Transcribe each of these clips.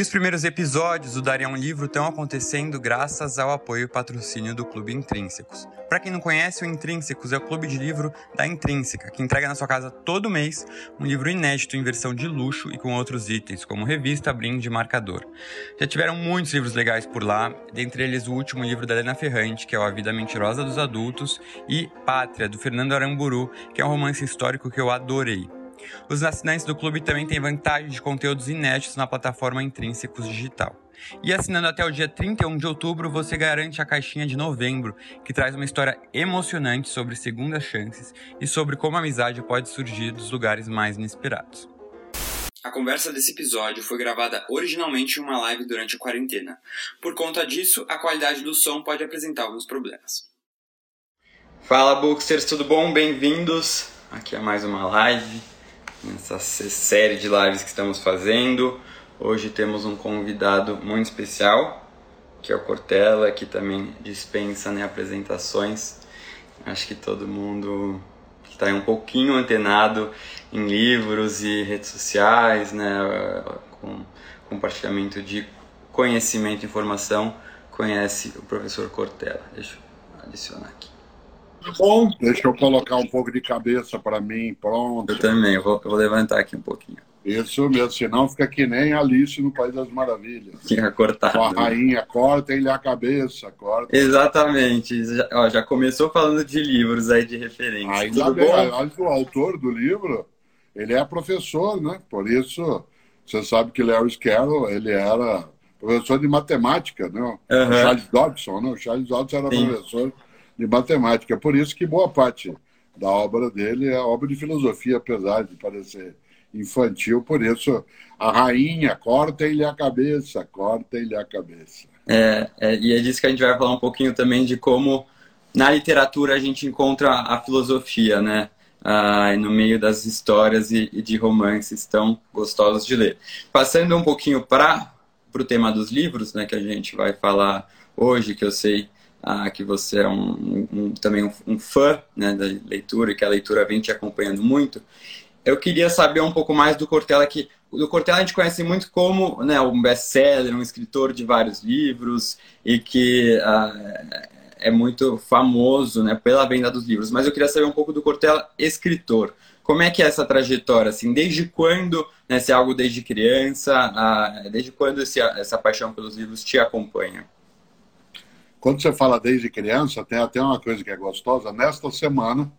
E os primeiros episódios do Daria um Livro estão acontecendo graças ao apoio e patrocínio do Clube Intrínsecos. Para quem não conhece, o Intrínsecos é o clube de livro da Intrínseca, que entrega na sua casa todo mês um livro inédito em versão de luxo e com outros itens, como revista, brinde e marcador. Já tiveram muitos livros legais por lá, dentre eles o último livro da Helena Ferrante, que é o A Vida Mentirosa dos Adultos, e Pátria, do Fernando Aramburu, que é um romance histórico que eu adorei. Os assinantes do clube também têm vantagem de conteúdos inéditos na plataforma Intrínsecos Digital. E assinando até o dia 31 de outubro, você garante a caixinha de novembro, que traz uma história emocionante sobre segundas chances e sobre como a amizade pode surgir dos lugares mais inesperados. A conversa desse episódio foi gravada originalmente em uma live durante a quarentena. Por conta disso, a qualidade do som pode apresentar alguns problemas. Fala, Booksters, tudo bom? Bem-vindos aqui a mais uma live nessa série de lives que estamos fazendo. Hoje temos um convidado muito especial, que é o Cortella, que também dispensa né, apresentações. Acho que todo mundo está um pouquinho antenado em livros e redes sociais, né, com compartilhamento de conhecimento e informação, conhece o professor Cortella. Deixa eu adicionar aqui. Bom, deixa eu colocar um pouco de cabeça para mim, pronto. Eu também, eu vou, eu vou, levantar aqui um pouquinho. Isso mesmo, senão fica que nem Alice no País das Maravilhas. Fica cortado. Com a rainha, corta ele a cabeça, corta. Exatamente, já, ó, já começou falando de livros aí de referência. Ainda Tudo bem, bom? o autor do livro, ele é professor, né? Por isso, você sabe que Lewis Carroll, ele era professor de matemática, né? Uhum. Charles Dodson, né? O Charles Dodson era Sim. professor de matemática. Por isso que boa parte da obra dele é obra de filosofia, apesar de parecer infantil. Por isso, a rainha, corta-lhe a cabeça, corta-lhe a cabeça. É, é, e é disso que a gente vai falar um pouquinho também de como na literatura a gente encontra a filosofia, né? Ah, no meio das histórias e, e, de romances tão gostosos de ler. Passando um pouquinho para o tema dos livros, né, que a gente vai falar hoje, que eu sei ah, que você é um, um também um, um, fã né, da leitura e que a leitura vem te acompanhando muito. Eu queria saber um pouco mais do Cortella, que do Cortella a gente conhece muito como né, um best-seller, um escritor de vários livros e que ah, é muito famoso né, pela venda dos livros. Mas eu queria saber um pouco do Cortella, escritor. Como é que é essa trajetória? Assim, desde quando, né, se é algo desde criança, ah, desde quando esse, essa paixão pelos livros te acompanha? Quando você fala desde criança, tem até uma coisa que é gostosa. Nesta semana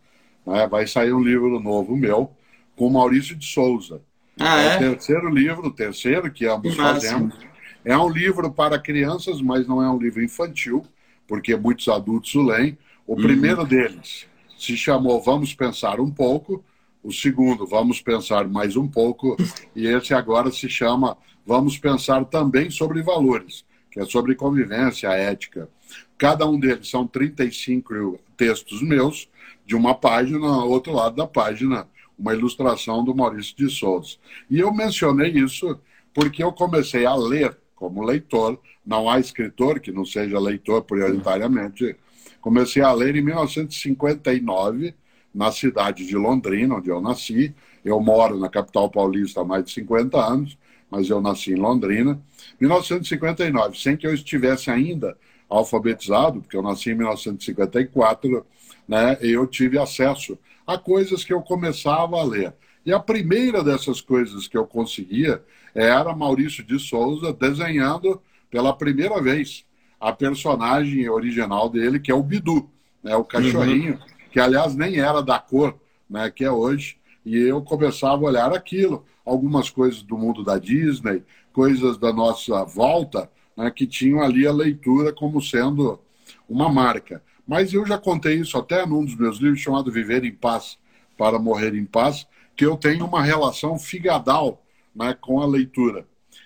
né, vai sair um livro novo meu com Maurício de Souza. Ah, é? é? o terceiro livro, o terceiro que ambos que fazemos. É um livro para crianças, mas não é um livro infantil, porque muitos adultos o leem. O uhum. primeiro deles se chamou Vamos Pensar um Pouco. O segundo, Vamos Pensar Mais um Pouco. E esse agora se chama Vamos Pensar Também sobre Valores, que é sobre convivência, ética. Cada um deles são 35 textos meus, de uma página, ao outro lado da página, uma ilustração do Maurício de Souza. E eu mencionei isso porque eu comecei a ler como leitor, não há escritor que não seja leitor prioritariamente. Comecei a ler em 1959, na cidade de Londrina, onde eu nasci. Eu moro na capital paulista há mais de 50 anos, mas eu nasci em Londrina. 1959, sem que eu estivesse ainda alfabetizado, porque eu nasci em 1954, né, eu tive acesso a coisas que eu começava a ler. E a primeira dessas coisas que eu conseguia era Maurício de Souza desenhando pela primeira vez a personagem original dele, que é o Bidu, né, o cachorrinho, uhum. que aliás nem era da cor né, que é hoje. E eu começava a olhar aquilo, algumas coisas do mundo da Disney, coisas da nossa volta, né, que tinham ali a leitura como sendo uma marca. Mas eu já contei isso até num dos meus livros chamado Viver em Paz para Morrer em Paz, que eu tenho uma relação figadal né, com a leitura.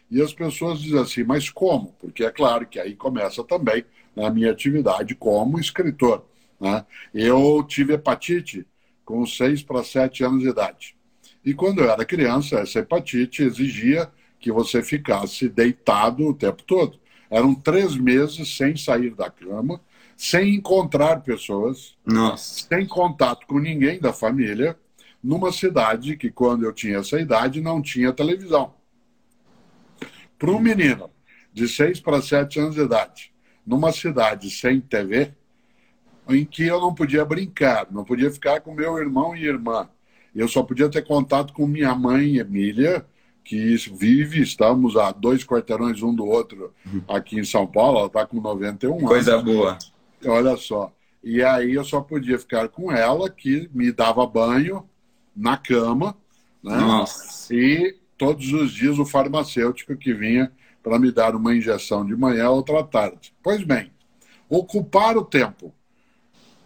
E as pessoas dizem assim, mas como? Porque é claro que aí começa também a minha atividade como escritor. Né? Eu tive hepatite com 6 para 7 anos de idade. E quando eu era criança, essa hepatite exigia que você ficasse deitado o tempo todo. Eram três meses sem sair da cama, sem encontrar pessoas, Nossa. sem contato com ninguém da família, numa cidade que, quando eu tinha essa idade, não tinha televisão. Para um menino de 6 para 7 anos de idade, numa cidade sem TV, em que eu não podia brincar, não podia ficar com meu irmão e irmã. Eu só podia ter contato com minha mãe, Emília, que vive, estamos a dois quarteirões um do outro aqui em São Paulo, ela está com 91 Coisa anos. boa. Olha só. E aí eu só podia ficar com ela, que me dava banho na cama, né? Nossa. E todos os dias o farmacêutico que vinha para me dar uma injeção de manhã, outra tarde. Pois bem, ocupar o tempo.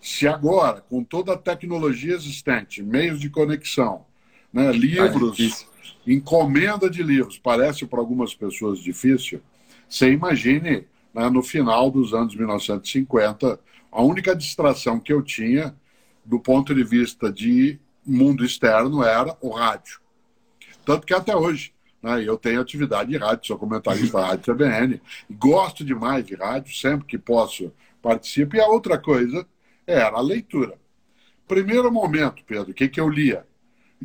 Se agora, com toda a tecnologia existente, meios de conexão, né, livros, difícil. encomenda de livros, parece para algumas pessoas difícil, você imagine né, no final dos anos 1950, a única distração que eu tinha do ponto de vista de mundo externo era o rádio. Tanto que até hoje né, eu tenho atividade de rádio, sou comentarista da Rádio CBN, gosto demais de rádio, sempre que posso participo. E a outra coisa era a leitura. Primeiro momento, Pedro, o que, que eu lia?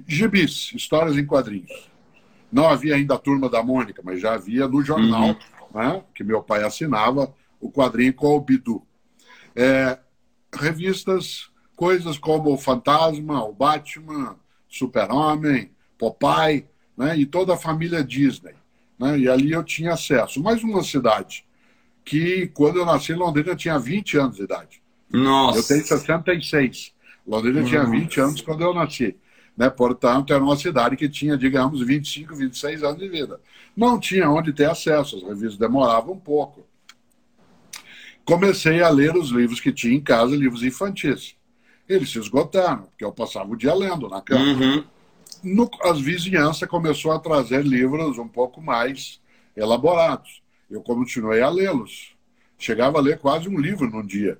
Gibis, histórias em quadrinhos. Não havia ainda a Turma da Mônica, mas já havia no jornal, Uhum. né, que meu pai assinava, o quadrinho com o Bidu. É, revistas, coisas como o Fantasma, o Batman, Super-Homem, Popeye, né, e toda a família Disney. Né, e ali eu tinha acesso. Mais uma cidade que, quando eu nasci em Londrina, eu tinha 20 anos de idade. Nossa. Eu tenho 66. Londrina tinha 20 anos quando eu nasci. Né? Portanto, era uma cidade que tinha, digamos, 25, 26 anos de vida. Não tinha onde ter acesso, as revistas demoravam um pouco. Comecei a ler os livros que tinha em casa, livros infantis. Eles se esgotaram, porque eu passava o dia lendo na cama. Uhum. No, as vizinhanças começou a trazer livros um pouco mais elaborados. Eu continuei a lê-los. Chegava a ler quase um livro num dia.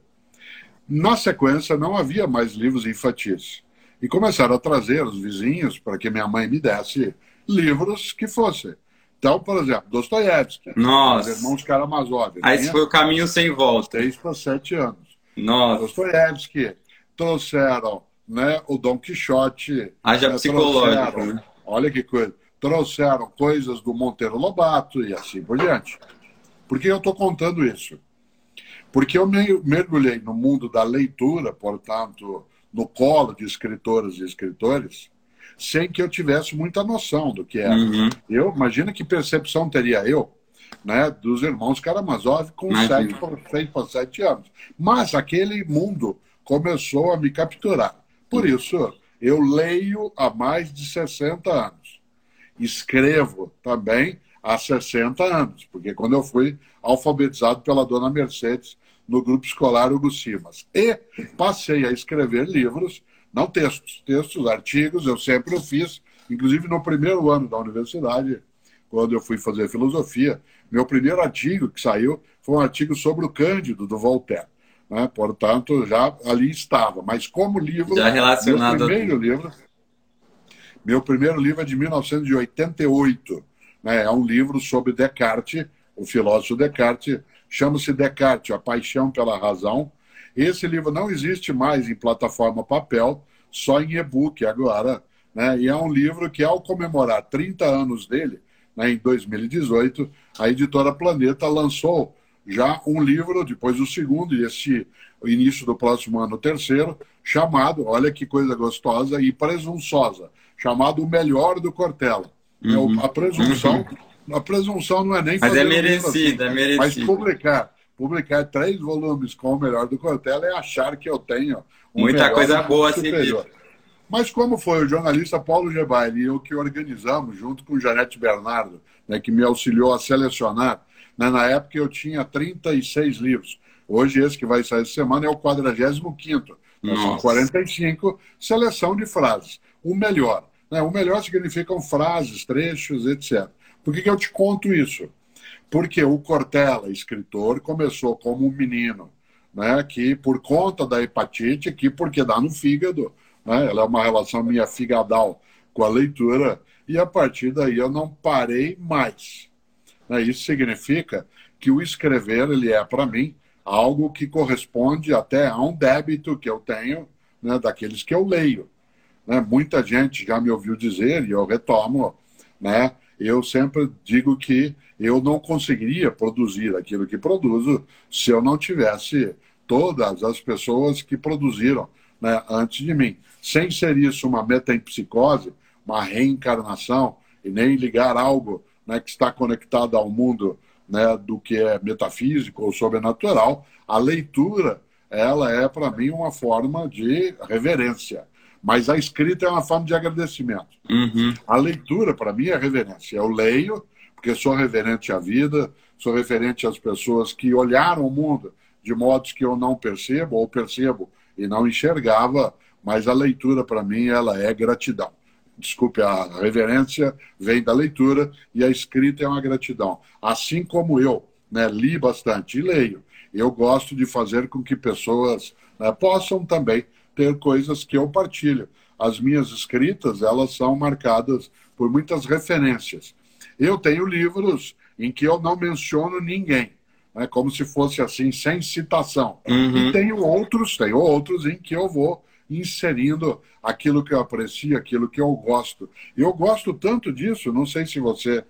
Na sequência, não havia mais livros infantis. E começaram a trazer os vizinhos para que minha mãe me desse livros que fossem. Então, por exemplo, Dostoiévski, Nossa. os irmãos Karamazov. Aí tinha foi o caminho sem volta. 3 para 7 anos. Nossa. Dostoiévski, trouxeram né, o Dom Quixote. Haja né, psicológico, né? Olha que coisa. Trouxeram coisas do Monteiro Lobato e assim por diante. Por que eu estou contando isso? Porque eu me- mergulhei no mundo da leitura, portanto, no colo de escritoras e escritores, sem que eu tivesse muita noção do que era. Uhum. Eu, imagina que percepção teria eu, né, dos irmãos Karamazov com Imagina. 7 para 6 para 7 anos. Mas aquele mundo começou a me capturar. Por isso, eu leio há mais de 60 anos. Escrevo também há 60 anos, porque quando eu fui alfabetizado pela dona Mercedes no grupo escolar Hugo Simas. E passei a escrever livros, não textos, textos, artigos, eu sempre o fiz, inclusive no primeiro ano da universidade, quando eu fui fazer filosofia, meu primeiro artigo que saiu foi um artigo sobre o Cândido, do Voltaire. Né? Portanto, já ali estava. Mas como livro, Já relacionado meu primeiro livro, meu primeiro livro é de 1988. Né? É um livro sobre Descartes, o filósofo Descartes. Chama-se Descartes, A Paixão pela Razão. Esse livro não existe mais em plataforma papel, só em e-book agora. Né? E é um livro que, ao comemorar 30 anos dele, né, em 2018, a editora Planeta lançou já um livro, depois o segundo, e este o início do próximo ano, o terceiro, chamado, olha que coisa gostosa e presunçosa, chamado O Melhor do Cortella. É o- a presunção, a presunção não é nem Mas é livro merecido, é Mas merecido. publicar, publicar três volumes com o melhor do Cortella é achar que eu tenho um Muita coisa boa superior. Mas como foi o jornalista Paulo Gebaile e eu que organizamos, junto com Janete Bernardo, né, que me auxiliou a selecionar, né, na época eu tinha 36 livros. Hoje esse que vai sair essa semana é o 45º. Né, são Nossa. 45, seleção de frases. O melhor. Né, o melhor significam frases, trechos, etc. Por que, que eu te conto isso? Porque o Cortella, escritor, começou como um menino, né, que por conta da hepatite, que porque dá no fígado, né, ela é uma relação minha figadal com a leitura, e a partir daí eu não parei mais. Né, isso significa que o escrever ele é para mim algo que corresponde até a um débito que eu tenho né, daqueles que eu leio. Né? Muita gente já me ouviu dizer, e eu retomo, né, eu sempre digo que eu não conseguiria produzir aquilo que produzo se eu não tivesse todas as pessoas que produziram né, antes de mim. Sem ser isso uma metempsicose, uma reencarnação, e nem ligar algo né, que está conectado ao mundo né, do que é metafísico ou sobrenatural, a leitura ela é para mim uma forma de reverência. Mas a escrita é uma forma de agradecimento. Uhum. A leitura, para mim, é reverência. Eu leio, porque sou reverente à vida, sou referente às pessoas que olharam o mundo de modos que eu não percebo, ou percebo e não enxergava, mas a leitura, para mim, ela é gratidão desculpe, a reverência vem da leitura e a escrita é uma gratidão. Assim como eu né, li bastante e leio, eu gosto de fazer com que pessoas né, possam também ter coisas que eu partilho. As minhas escritas, elas são marcadas por muitas referências. Eu tenho livros em que eu não menciono ninguém, né, como se fosse assim, sem citação. Uhum. E tenho outros, tenho outros em que eu vou inserindo aquilo que eu aprecio, aquilo que eu gosto. E eu gosto tanto disso, não sei se você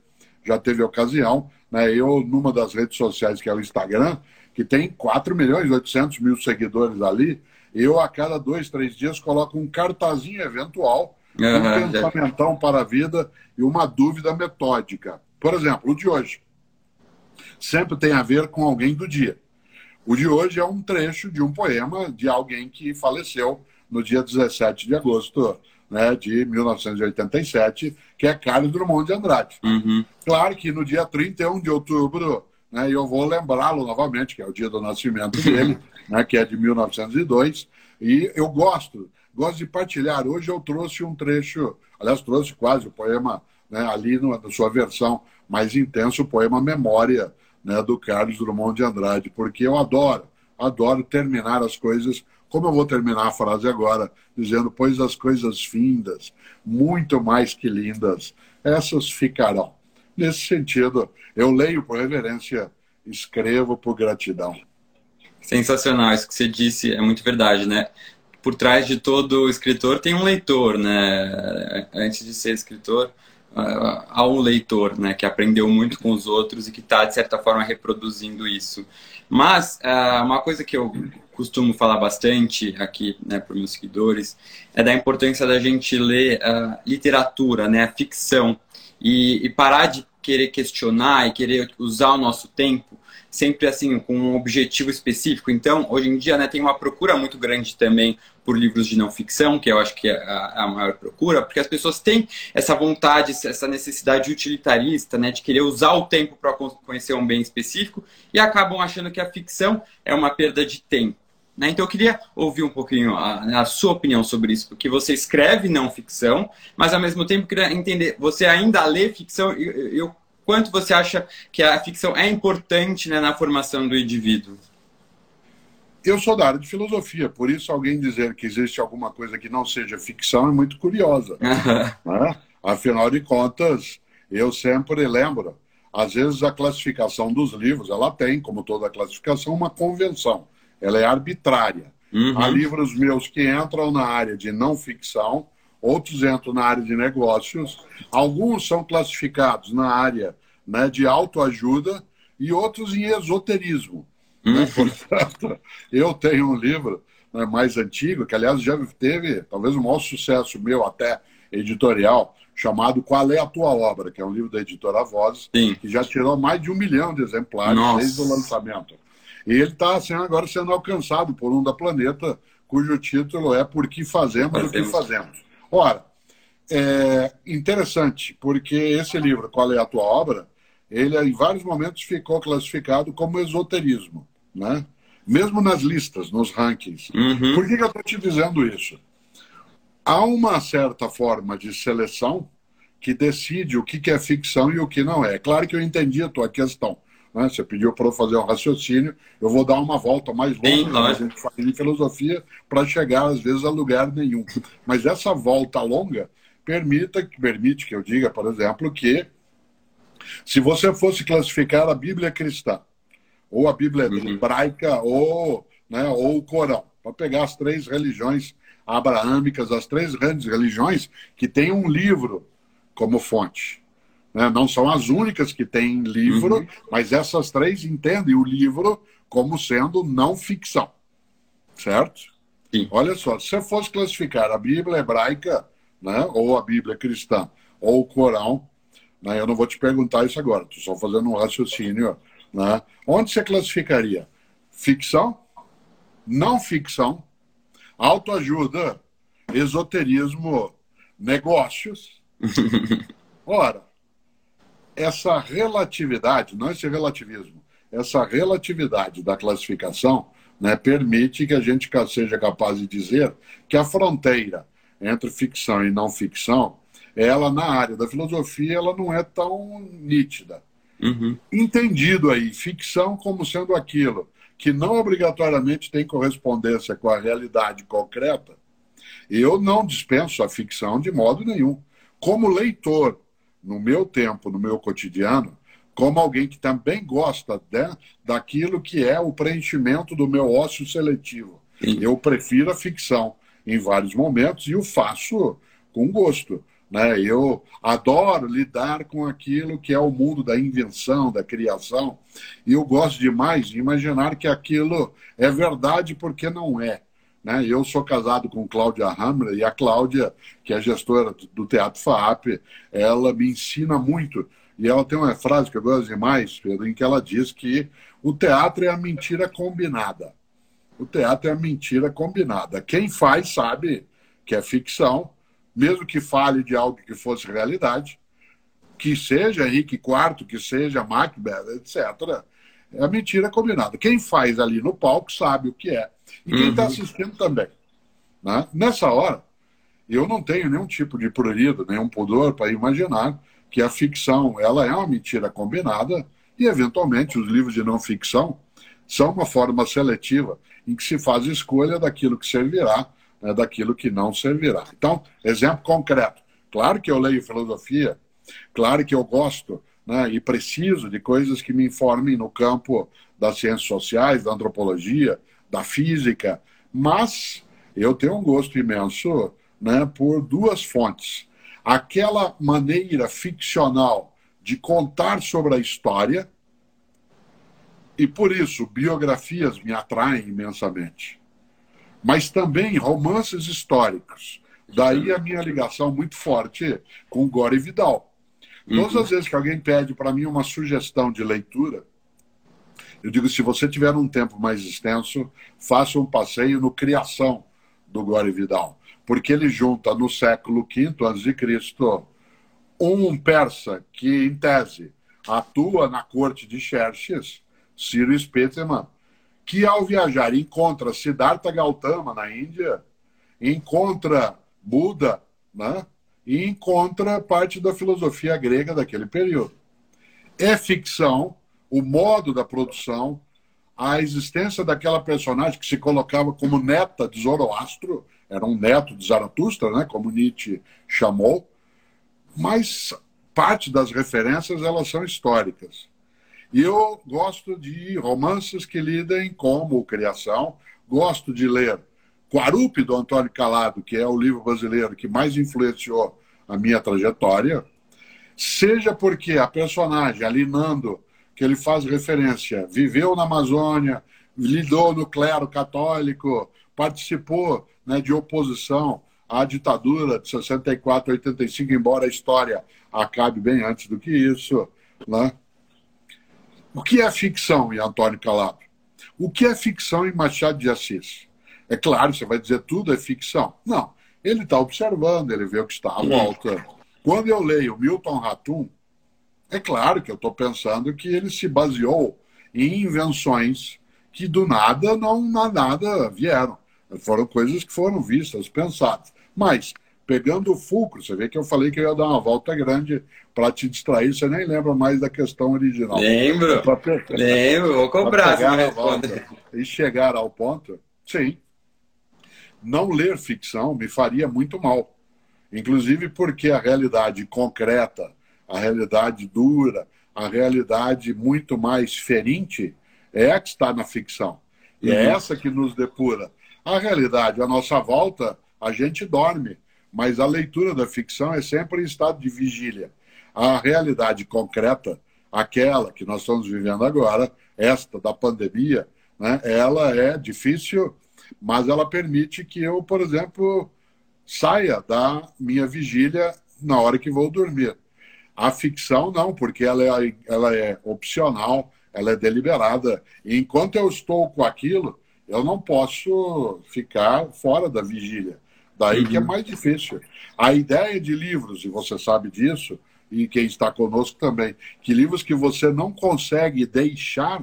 já teve ocasião, né? eu, numa das redes sociais, que é o Instagram, que tem 4 milhões e 800 mil seguidores ali, eu a cada dois, três dias coloco um cartazinho eventual, uhum, um pensamentão para a vida e uma dúvida metódica. Por exemplo, o de hoje sempre tem a ver com alguém do dia. O de hoje é um trecho de um poema de alguém que faleceu no dia 17 de agosto né, de 1987, que é Carlos Drummond de Andrade. Uhum. Claro que no dia 31 de outubro, né, eu vou lembrá-lo novamente, que é o dia do nascimento dele, né, que é de 1902, e eu gosto, gosto de partilhar. Hoje eu trouxe um trecho, aliás, trouxe quase o poema né, ali no, na sua versão mais intensa, o poema Memória, né, do Carlos Drummond de Andrade, porque eu adoro, adoro terminar as coisas como eu vou terminar a frase agora, dizendo: Pois as coisas findas, muito mais que lindas, essas ficarão. Nesse sentido, eu leio por reverência, escrevo por gratidão. Sensacional, isso que você disse é muito verdade, né? Por trás de todo escritor tem um leitor, né? Antes de ser escritor, há um leitor, né? Que aprendeu muito com os outros e que está, de certa forma, reproduzindo isso. Mas, ah, uma coisa que eu costumo falar bastante aqui né, para os meus seguidores é da importância da gente ler uh, literatura, né, a ficção, e, e, parar de querer questionar e querer usar o nosso tempo sempre assim com um objetivo específico. Então, hoje em dia, né, tem uma procura muito grande também por livros de não ficção, que eu acho que é a, maior procura, porque as pessoas têm essa vontade, essa necessidade utilitarista, né, de querer usar o tempo para conhecer um bem específico e acabam achando que a ficção é uma perda de tempo. Né? Então eu queria ouvir um pouquinho a, a, sua opinião sobre isso, porque você escreve não ficção, mas ao mesmo tempo queria entender, você ainda lê ficção e o quanto você acha que a ficção é importante né, na formação do indivíduo? Eu sou da área de filosofia, por isso alguém dizer que existe alguma coisa que não seja ficção é muito curiosa. né? Afinal de contas, eu sempre lembro, às vezes a classificação dos livros, ela tem, como toda classificação, uma convenção ela é arbitrária. Uhum. Há livros meus que entram na área de não ficção, outros entram na área de negócios, alguns são classificados na área né, de autoajuda e outros em esoterismo. Né? Né? Portanto, eu tenho um livro né, mais antigo, que aliás já teve talvez o maior sucesso meu até editorial, chamado Qual é a Tua Obra, que é um livro da editora Voz, Sim. que já tirou mais de um milhão de exemplares Nossa. desde o lançamento. E ele está assim, agora sendo alcançado por um da Planeta, cujo título é Por que Fazemos, fazemos. o que Fazemos. Ora, é interessante, porque esse livro, Qual é a Tua Obra, ele em vários momentos ficou classificado como esoterismo, né? mesmo nas listas, nos rankings. Uhum. Por que, que eu estou te dizendo isso? Há uma certa forma de seleção que decide o que é ficção e o que não é. Claro que eu entendi a tua questão. Né? Você pediu para eu fazer um raciocínio, eu vou dar uma volta mais longa que a gente faz em filosofia para chegar, às vezes, a lugar nenhum. Mas essa volta longa permita, permite que eu diga, por exemplo, que se você fosse classificar a Bíblia cristã, ou a Bíblia uhum. hebraica, ou, né, ou o Corão, para pegar as três religiões abraâmicas, as três grandes religiões que têm um livro como fonte. Né? Não são as únicas que têm livro, uhum. mas essas três entendem o livro como sendo não ficção. Certo? Sim. Olha só, se você fosse classificar a Bíblia hebraica, né, ou a Bíblia cristã, ou o Corão, né, eu não vou te perguntar isso agora, estou só fazendo um raciocínio. Né? Onde você classificaria? Ficção? Não ficção? Autoajuda? Esoterismo? Negócios? Ora, essa relatividade, não esse relativismo, essa relatividade da classificação né, permite que a gente seja capaz de dizer que a fronteira entre ficção e não ficção, ela na área da filosofia, ela não é tão nítida. Uhum. Entendido aí, ficção como sendo aquilo que não obrigatoriamente tem correspondência com a realidade concreta, eu não dispenso a ficção de modo nenhum. Como leitor, no meu tempo, no meu cotidiano, como alguém que também gosta de, daquilo que é o preenchimento do meu ócio seletivo. Sim. Eu prefiro a ficção em vários momentos e o faço com gosto. Né? Eu adoro lidar com aquilo que é o mundo da invenção, da criação, e eu gosto demais de imaginar que aquilo é verdade porque não é. Né? Eu sou casado com Cláudia Hammer e a Cláudia, que é gestora do Teatro FAAP, ela me ensina muito. E ela tem uma frase que eu gosto demais, Pedro, em que ela diz que o teatro é a mentira combinada. O teatro é a mentira combinada. Quem faz sabe que é ficção, mesmo que fale de algo que fosse realidade, que seja Henrique IV, que seja Macbeth, etc. É a mentira combinada. Quem faz ali no palco sabe o que é e quem está uhum. assistindo também. Né? Nessa hora, eu não tenho nenhum tipo de prurido, nenhum pudor para imaginar que a ficção ela é uma mentira combinada e, eventualmente, os livros de não ficção são uma forma seletiva em que se faz escolha daquilo que servirá, né, daquilo que não servirá. Então, exemplo concreto. Claro que eu leio filosofia, claro que eu gosto né, e preciso de coisas que me informem no campo das ciências sociais, da antropologia, da física, mas eu tenho um gosto imenso né, por duas fontes. Aquela maneira ficcional de contar sobre a história, e por isso biografias me atraem imensamente, mas também romances históricos. Daí a minha ligação muito forte com Gore Vidal. Todas uhum. as vezes que alguém pede para mim uma sugestão de leitura, eu digo, se você tiver um tempo mais extenso, faça um passeio no Criação do Gore Vidal, porque ele junta no século V a.C. um persa que, em tese, atua na corte de Xerxes, Ciro Speteman, que ao viajar encontra Siddhartha Gautama na Índia, encontra Buda, né? e encontra parte da filosofia grega daquele período. É ficção, o modo da produção, a existência daquela personagem que se colocava como neta de Zoroastro, era um neto de Zaratustra, né, como Nietzsche chamou, mas parte das referências elas são históricas. E eu gosto de romances que lidem como criação, gosto de ler Quarupi, do Antônio Calado, que é o livro brasileiro que mais influenciou a minha trajetória, seja porque a personagem, ali Nando, que ele faz referência, viveu na Amazônia, lidou no clero católico, participou né, de oposição à ditadura de 64 a 85, embora a história acabe bem antes do que isso. Né? O que é ficção em Antônio Calabro? O que é ficção em Machado de Assis? É claro, você vai dizer tudo é ficção. Não. Ele está observando, ele vê o que está à volta. Quando eu leio Milton Ratum, é claro que eu estou pensando que ele se baseou em invenções que do nada não na nada vieram. Foram coisas que foram vistas, pensadas. Mas pegando o fulcro. Você vê que eu falei que eu ia dar uma volta grande para te distrair, você nem lembra mais da questão original. Lembro. Lembro, vou cobrar. e chegar ao ponto, sim. Não ler ficção me faria muito mal. Inclusive porque a realidade concreta, a realidade dura, a realidade muito mais ferinte é a que está na ficção. E é uhum. é essa que nos depura. A realidade, a nossa volta, a gente dorme, mas a leitura da ficção é sempre em estado de vigília. A realidade concreta, aquela que nós estamos vivendo agora, esta da pandemia, né, ela é difícil, mas ela permite que eu, por exemplo, saia da minha vigília na hora que vou dormir. A ficção não, porque ela é, ela é opcional, ela é deliberada. E enquanto eu estou com aquilo, eu não posso ficar fora da vigília. Daí uhum. que é uhum. mais difícil. A ideia de livros, e você sabe disso, e quem está conosco também, que livros que você não consegue deixar,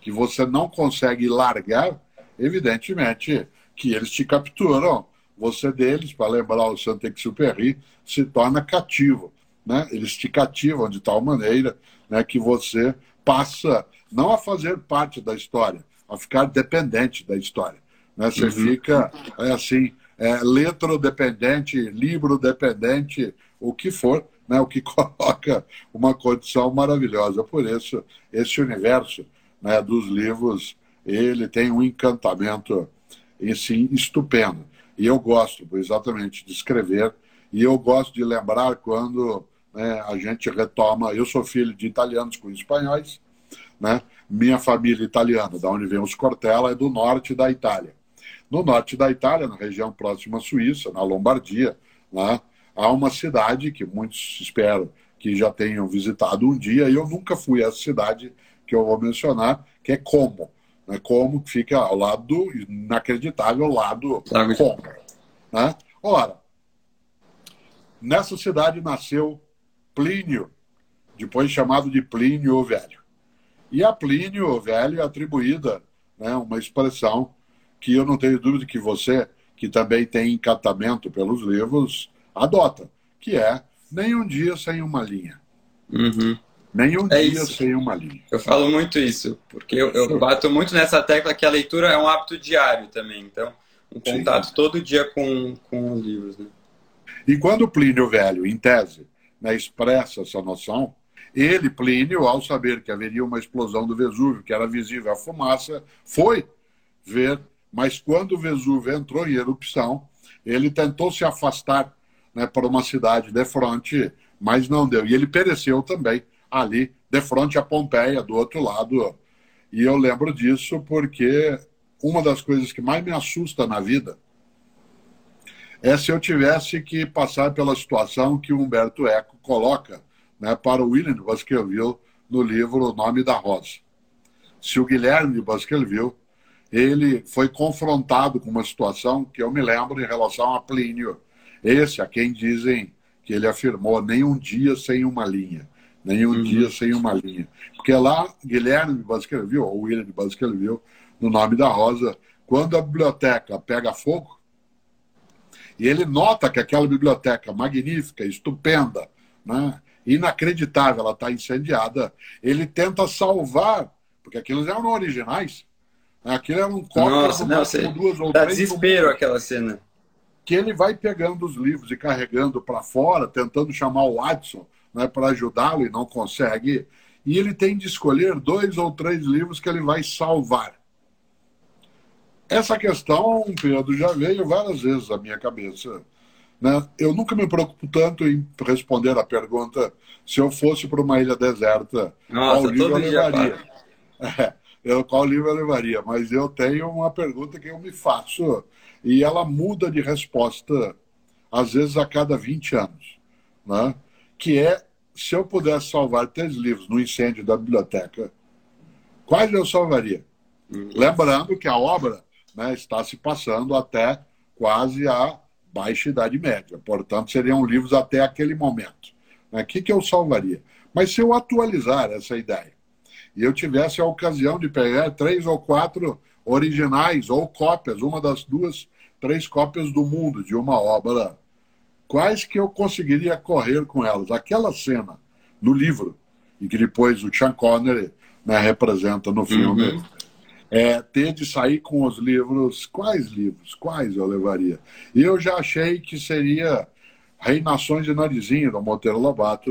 que você não consegue largar, evidentemente que eles te capturam. Você deles, para lembrar o Saint-Exupéry, se torna cativo. Né? Eles te cativam de tal maneira né, que você passa não a fazer parte da história, a ficar dependente da história. Né? Você uhum. fica é assim, é, letro dependente, livro dependente, o que for, né? o que coloca uma condição maravilhosa. Por isso, esse universo né, dos livros, ele tem um encantamento assim, estupendo. E eu gosto exatamente de escrever, e eu gosto de lembrar quando né, a gente retoma. Eu sou filho de italianos com espanhóis, né? Minha família italiana, da onde vem os Cortella, é do norte da Itália. No norte da Itália, na região próxima à Suíça, na Lombardia, né, há uma cidade que muitos esperam que já tenham visitado um dia, e eu nunca fui a essa cidade que eu vou mencionar, que é Como. Né, Como que fica ao lado, inacreditável lado Como. Né? Ora, nessa cidade nasceu Plínio, depois chamado de Plínio o Velho. E a Plínio o Velho é atribuída né, uma expressão que eu não tenho dúvida que você, que também tem encantamento pelos livros, adota, que é nenhum dia sem uma linha. Uhum. Nenhum é dia isso. sem uma linha. Eu falo muito isso, porque eu, eu, bato muito nessa tecla que a leitura é um hábito diário também. Então, um contato Sim. todo dia com, com os livros. Né? E quando Plínio Velho, em tese, né, expressa essa noção, ele, Plínio, ao saber que haveria uma explosão do Vesúvio, que era visível a fumaça, foi ver, mas quando o Vesúvio entrou em erupção, ele tentou se afastar né, para uma cidade de fronte, mas não deu. E ele pereceu também ali, de frente a Pompeia, do outro lado. E eu lembro disso porque uma das coisas que mais me assusta na vida é se eu tivesse que passar pela situação que o Humberto Eco coloca né, para o William de Baskerville no livro O Nome da Rosa. Se o Guilherme de Baskerville ele foi confrontado com uma situação que eu me lembro em relação a Plínio, esse a quem dizem que ele afirmou nem um dia sem uma linha, nem um uhum. dia sem uma linha. Porque lá, Guilherme de Baskerville, ou William de Baskerville, no Nome da Rosa, quando a biblioteca pega fogo, e ele nota que aquela biblioteca magnífica, estupenda, né, inacreditável, ela está incendiada. Ele tenta salvar, porque aqueles eram originais. Né, aquilo era um copo Nossa, não, você... duas ou Dá três. desespero aquela cena. Que ele vai pegando os livros e carregando para fora, tentando chamar o Watson né, para ajudá-lo e não consegue. E ele tem de escolher dois ou três livros que ele vai salvar. Essa questão, Pedro, já veio várias vezes à minha cabeça. Né? Eu nunca me preocupo tanto em responder a pergunta se eu fosse para uma ilha deserta, Nossa, qual livro eu levaria? É, eu, qual livro eu levaria? Mas eu tenho uma pergunta que eu me faço e ela muda de resposta, às vezes a cada 20 anos. Né? Que é, se eu pudesse salvar três livros no incêndio da biblioteca, quais eu salvaria? Hum. Lembrando que a obra né, está se passando até quase a baixa Idade Média. Portanto, seriam livros até aquele momento. O né? que, que eu salvaria? Mas se eu atualizar essa ideia e eu tivesse a ocasião de pegar três ou quatro originais ou cópias, uma das duas, três cópias do mundo de uma obra quais que eu conseguiria correr com elas. Aquela cena no livro, e que depois o Sean Connery né, representa no filme, uhum. É ter de sair com os livros. Quais livros? Quais eu levaria? Eu já achei que seria Reinações de Narizinho, do Monteiro Lobato,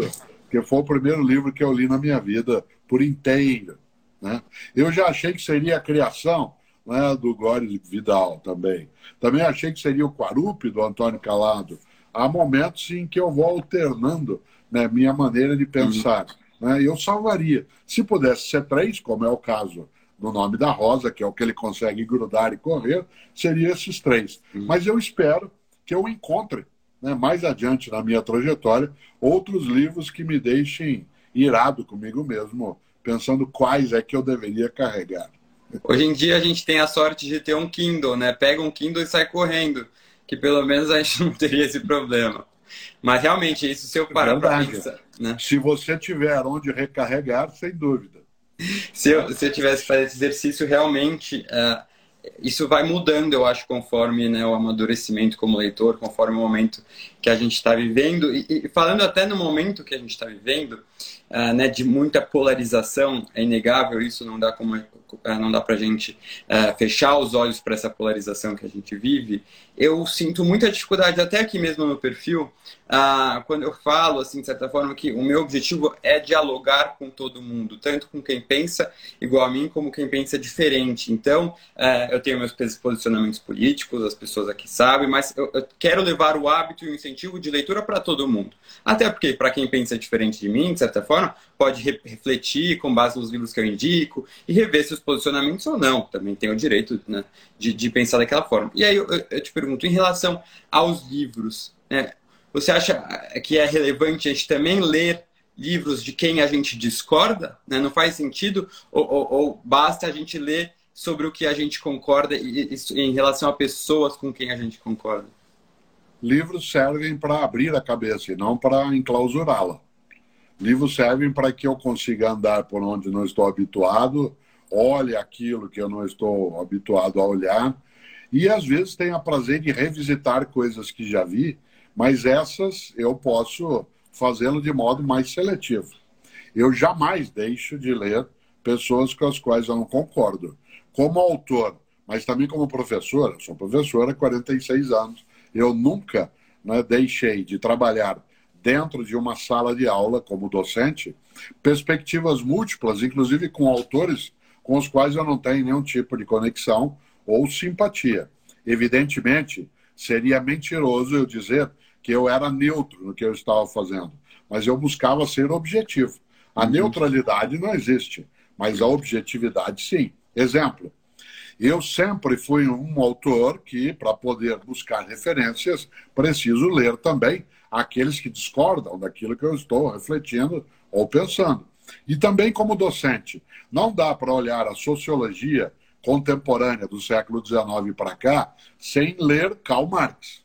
que foi o primeiro livro que eu li na minha vida por inteiro. Né? Eu já achei que seria a criação né, do Góris Vidal também. Também achei que seria o Quarupi, do Antônio Calado. Há momentos em que eu vou alternando né, minha maneira de pensar. Uhum. Né? Eu salvaria. Se pudesse ser três, como é o caso no nome da Rosa, que é o que ele consegue grudar e correr, seria esses três. Uhum. Mas eu espero que eu encontre, né, mais adiante na minha trajetória, outros livros que me deixem irado comigo mesmo, pensando quais é que eu deveria carregar. Hoje em dia a gente tem a sorte de ter um Kindle, né? Pega um Kindle e sai correndo, que pelo menos a gente não teria esse problema. Mas realmente, isso se eu parar para pensar. Né? Se você tiver onde recarregar, sem dúvida. Se eu, se eu tivesse que fazer esse exercício, realmente, uh, isso vai mudando, eu acho, conforme né, o amadurecimento como leitor, conforme o momento que a gente está vivendo. E, e, falando até no momento que a gente está vivendo, uh, né, de muita polarização, é inegável, isso não dá como uh, não dá para a gente uh, fechar os olhos para essa polarização que a gente vive. Eu sinto muita dificuldade, até aqui mesmo no perfil, quando eu falo, assim, de certa forma, que o meu objetivo é dialogar com todo mundo, tanto com quem pensa igual a mim, como quem pensa diferente. Então, eu tenho meus posicionamentos políticos, as pessoas aqui sabem, mas eu, eu quero levar o hábito e o incentivo de leitura para todo mundo. Até porque, para quem pensa diferente de mim, de certa forma, pode re refletir com base nos livros que eu indico e rever seus posicionamentos ou não. Também tem o direito né, de, de, pensar daquela forma. E aí eu, eu, te pergunto, em relação aos livros, né, você acha que é relevante a gente também ler livros de quem a gente discorda? Né? Não faz sentido? Ou, ou, ou, basta a gente ler sobre o que a gente concorda e, em relação a pessoas com quem a gente concorda? Livros servem para abrir a cabeça e não para enclausurá-la. Livros servem para que eu consiga andar por onde não estou habituado, olhe aquilo que eu não estou habituado a olhar, e às vezes tenha prazer de revisitar coisas que já vi, mas essas eu posso fazê-lo de modo mais seletivo. Eu jamais deixo de ler pessoas com as quais eu não concordo. Como autor, mas também como professor, eu sou professor há 46 anos, eu nunca né, deixei de trabalhar dentro de uma sala de aula como docente, perspectivas múltiplas, inclusive com autores com os quais eu não tenho nenhum tipo de conexão ou simpatia. Evidentemente, seria mentiroso eu dizer que eu era neutro no que eu estava fazendo, mas eu buscava ser objetivo. A uhum. neutralidade não existe, mas a objetividade sim. Exemplo, eu sempre fui um autor que, para poder buscar referências, preciso ler também aqueles que discordam daquilo que eu estou refletindo ou pensando. E também como docente, não dá para olhar a sociologia contemporânea do século XIX para cá sem ler Karl Marx.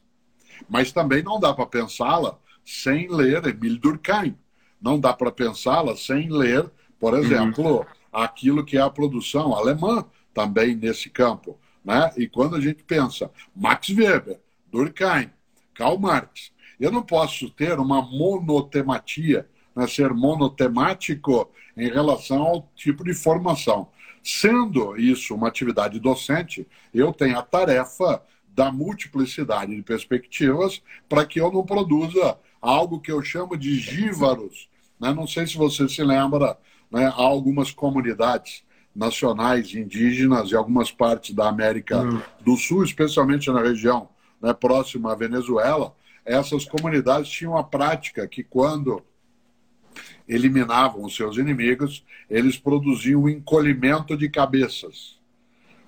Mas também não dá para pensá-la sem ler Emile Durkheim. Não dá para pensá-la sem ler, por exemplo, uhum. aquilo que é a produção alemã também nesse campo. Né? E quando a gente pensa Max Weber, Durkheim, Karl Marx, eu não posso ter uma monotematia, né, ser monotemático em relação ao tipo de formação. Sendo isso uma atividade docente, eu tenho a tarefa da multiplicidade de perspectivas para que eu não produza algo que eu chamo de gívaros. Né? Não sei se você se lembra, né, há algumas comunidades nacionais indígenas em algumas partes da América hum. do Sul, especialmente na região né, próxima à Venezuela, essas comunidades tinham a prática que, quando eliminavam os seus inimigos, eles produziam o encolhimento de cabeças.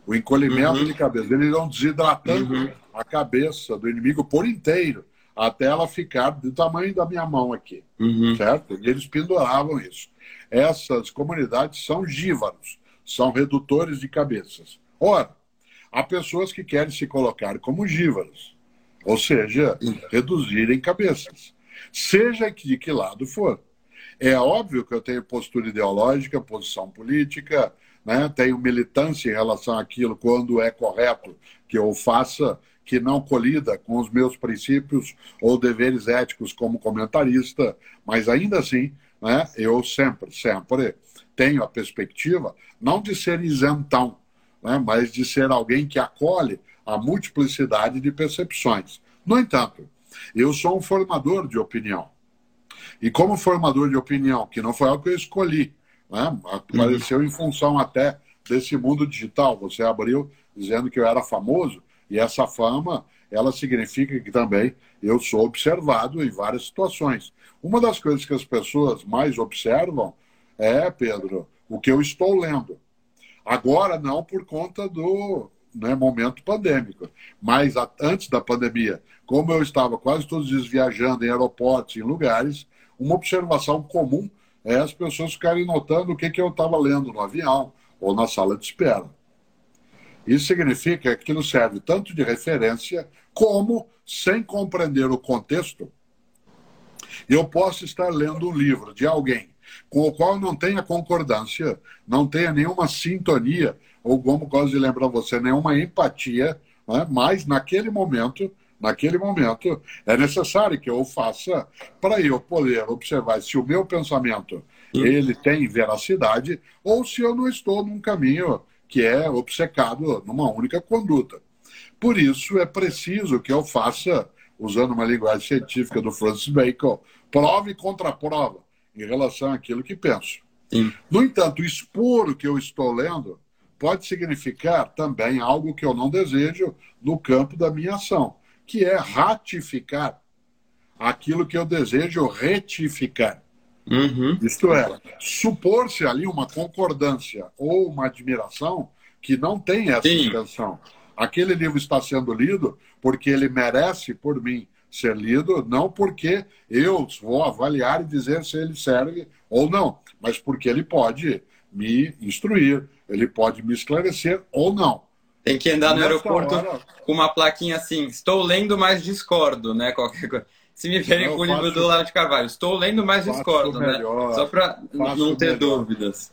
O encolhimento uhum. de cabeças. Eles iam desidratando uhum. a cabeça do inimigo por inteiro, até ela ficar do tamanho da minha mão aqui. Uhum. Certo? E eles penduravam isso. Essas comunidades são gívaros, são redutores de cabeças. Ora, há pessoas que querem se colocar como gívaros. Ou seja, reduzirem cabeças. Seja de que lado for. É óbvio que eu tenho postura ideológica, posição política, né? tenho militância em relação àquilo quando é correto que eu faça, que não colida com os meus princípios ou deveres éticos como comentarista, mas ainda assim, né, eu sempre, sempre tenho a perspectiva não de ser isentão, né, mas de ser alguém que acolhe a multiplicidade de percepções. No entanto, eu sou um formador de opinião. E como formador de opinião, que não foi algo que eu escolhi, né, apareceu uhum. em função até desse mundo digital. Você abriu dizendo que eu era famoso, e essa fama, ela significa que também eu sou observado em várias situações. Uma das coisas que as pessoas mais observam é, Pedro, o que eu estou lendo. Agora não por conta do né, momento pandêmico, mas a, antes da pandemia, como eu estava quase todos os dias viajando em aeroportos, em lugares, uma observação comum é as pessoas ficarem notando o que, que eu estava lendo no avião ou na sala de espera. Isso significa que aquilo serve tanto de referência, como, sem compreender o contexto, eu posso estar lendo um livro de alguém com o qual não tenha concordância, não tenha nenhuma sintonia, ou como gosto de lembrar você, nenhuma empatia, né? mas naquele momento, naquele momento, é necessário que eu faça para eu poder observar se o meu pensamento ele tem veracidade ou se eu não estou num caminho que é obcecado numa única conduta. Por isso, é preciso que eu faça, usando uma linguagem científica do Francis Bacon, prova e contraprova em relação àquilo que penso. Sim. No entanto, expor o que eu estou lendo pode significar também algo que eu não desejo no campo da minha ação, que é ratificar aquilo que eu desejo retificar. Uhum. Isto é, supor-se ali uma concordância ou uma admiração que não tem essa Sim. intenção. Aquele livro está sendo lido porque ele merece, por mim, ser lido, não porque eu vou avaliar e dizer se ele serve ou não, mas porque ele pode me instruir, ele pode me esclarecer ou não. Tem que andar no aeroporto hora... com uma plaquinha assim, estou lendo, mas discordo, né? Qualquer coisa. Se me verem com o livro do Lado de Carvalho, estou lendo, mas discordo, né? Só para não ter melhor. dúvidas.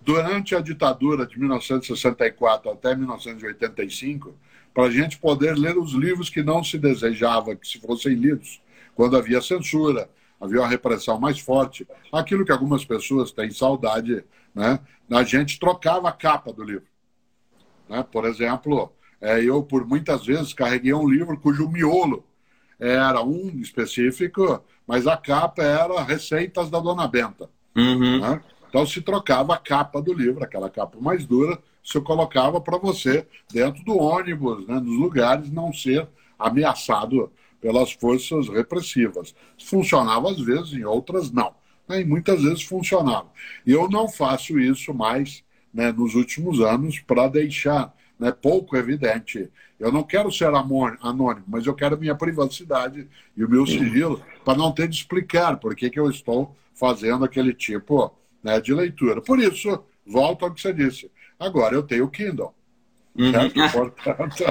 Durante a ditadura de 1964 até 1985, para a gente poder ler os livros que não se desejava que se fossem lidos, quando havia censura, havia uma repressão mais forte, aquilo que algumas pessoas têm saudade, né? a gente trocava a capa do livro. Né? Por exemplo, é, eu, por muitas vezes, carreguei um livro cujo miolo era um específico, mas a capa era Receitas da Dona Benta. Uhum. Né? Então se trocava a capa do livro, aquela capa mais dura, se colocava para você dentro do ônibus, né, nos lugares, não ser ameaçado pelas forças repressivas. Funcionava às vezes, em outras não. Né, e muitas vezes funcionava. E eu não faço isso mais né, nos últimos anos para deixar né, pouco evidente. Eu não quero ser anônimo, mas eu quero minha privacidade e o meu sigilo para não ter de explicar por que, que eu estou fazendo aquele tipo né, de leitura. Por isso, volto ao que você disse. Agora eu tenho o Kindle. Uhum. Portanto,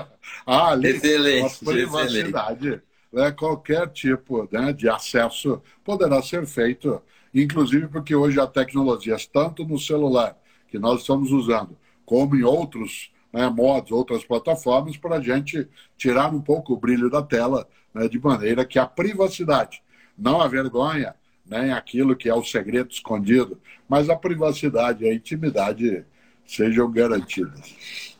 há ali excelente, uma privacidade. Né, qualquer tipo né, de acesso poderá ser feito, inclusive porque hoje há tecnologias, tanto no celular que nós estamos usando, como em outros né, modos, outras plataformas, para a gente tirar um pouco o brilho da tela, né, de maneira que a privacidade, não a vergonha, nem aquilo que é o segredo escondido, mas a privacidade a intimidade sejam garantidas.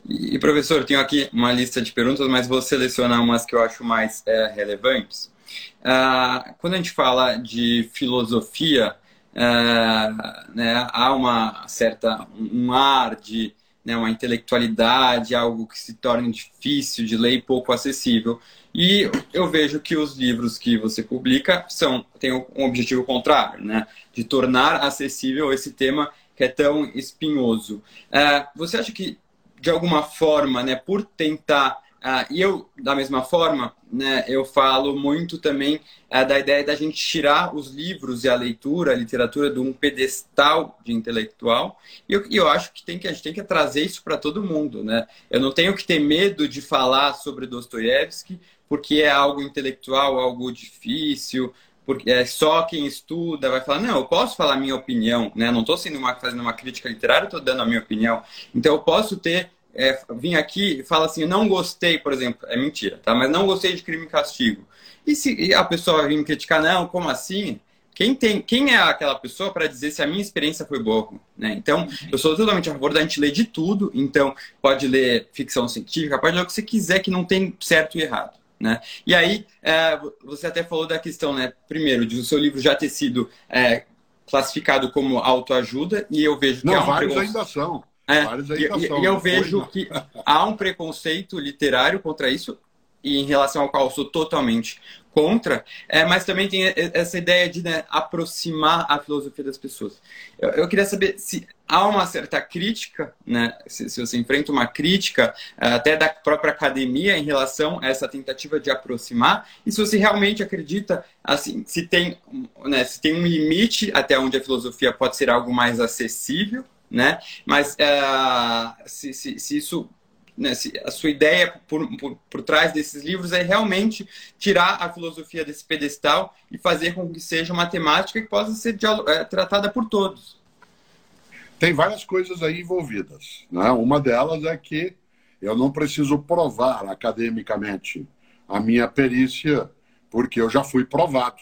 E, professor, tenho aqui uma lista de perguntas, mas vou selecionar umas que eu acho mais é, relevantes. Ah, quando a gente fala de filosofia, é, né, há uma certa um ar de né, uma intelectualidade, algo que se torna difícil de ler e pouco acessível. E eu vejo que os livros que você publica são têm um objetivo contrário, né, de tornar acessível esse tema que é tão espinhoso. Uh, você acha que de alguma forma, né, por tentar Uh, e eu, da mesma forma, né, eu falo muito também uh, da ideia da gente tirar os livros e a leitura, a literatura, de um pedestal de intelectual. E eu, eu acho que, tem que a gente tem que trazer isso para todo mundo. Né? Eu não tenho que ter medo de falar sobre Dostoiévski, porque é algo intelectual, algo difícil, porque é só quem estuda vai falar, não, eu posso falar a minha opinião, né? Não estou sendo uma, fazendo uma crítica literária, estou dando a minha opinião. Então eu posso ter é, vir aqui e falar assim, não gostei, por exemplo, é mentira, tá? Mas não gostei de crime e castigo. E se a pessoa vir me criticar, não, como assim? Quem, tem, quem é aquela pessoa para dizer se a minha experiência foi boa? Né? Então, eu sou totalmente a favor da gente ler de tudo. Então, pode ler ficção científica, pode ler o que você quiser, que não tem certo e errado. Né? E aí, é, você até falou da questão, né? Primeiro, de o seu livro já ter sido é, classificado como autoajuda, e eu vejo que não, há um vários ainda são. É, e, e, eu vejo que há um preconceito literário contra isso, e em relação ao qual eu sou totalmente contra, é, mas também tem essa ideia de né, aproximar a filosofia das pessoas. Eu, eu, queria saber se há uma certa crítica, né, se, se, você enfrenta uma crítica é, até da própria academia em relação a essa tentativa de aproximar, e se você realmente acredita, assim, se tem, né, se tem um limite até onde a filosofia pode ser algo mais acessível, né, mas é, se, se, se isso né, se a sua ideia por, por, por trás desses livros é realmente tirar a filosofia desse pedestal e fazer com que seja uma temática que possa ser é, tratada por todos. Tem várias coisas aí envolvidas. Né? Uma delas é que eu não preciso provar academicamente a minha perícia, porque eu já fui provado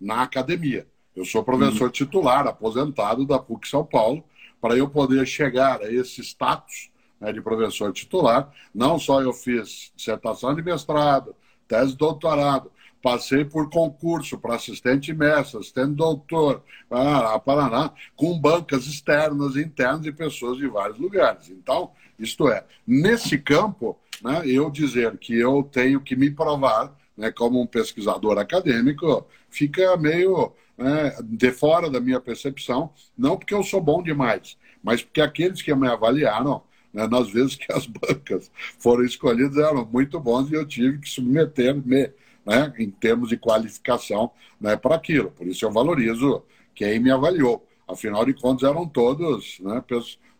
na academia. Eu sou professor uhum. titular, aposentado da PUC São Paulo, para eu poder chegar a esse status né, de professor titular. Não só eu fiz dissertação de mestrado, tese de doutorado, passei por concurso para assistente mestre, assistente doutor, Paraná, Paraná, com bancas externas e internas de pessoas de vários lugares. Então, isto é, nesse campo, né, eu dizer que eu tenho que me provar né, como um pesquisador acadêmico fica meio né, de fora da minha percepção, não porque eu sou bom demais, mas porque aqueles que me avaliaram né, nas vezes que as bancas foram escolhidas eram muito bons e eu tive que submeter-me né, em termos de qualificação né, para aquilo. Por isso eu valorizo quem me avaliou. Afinal de contas, eram todos, né,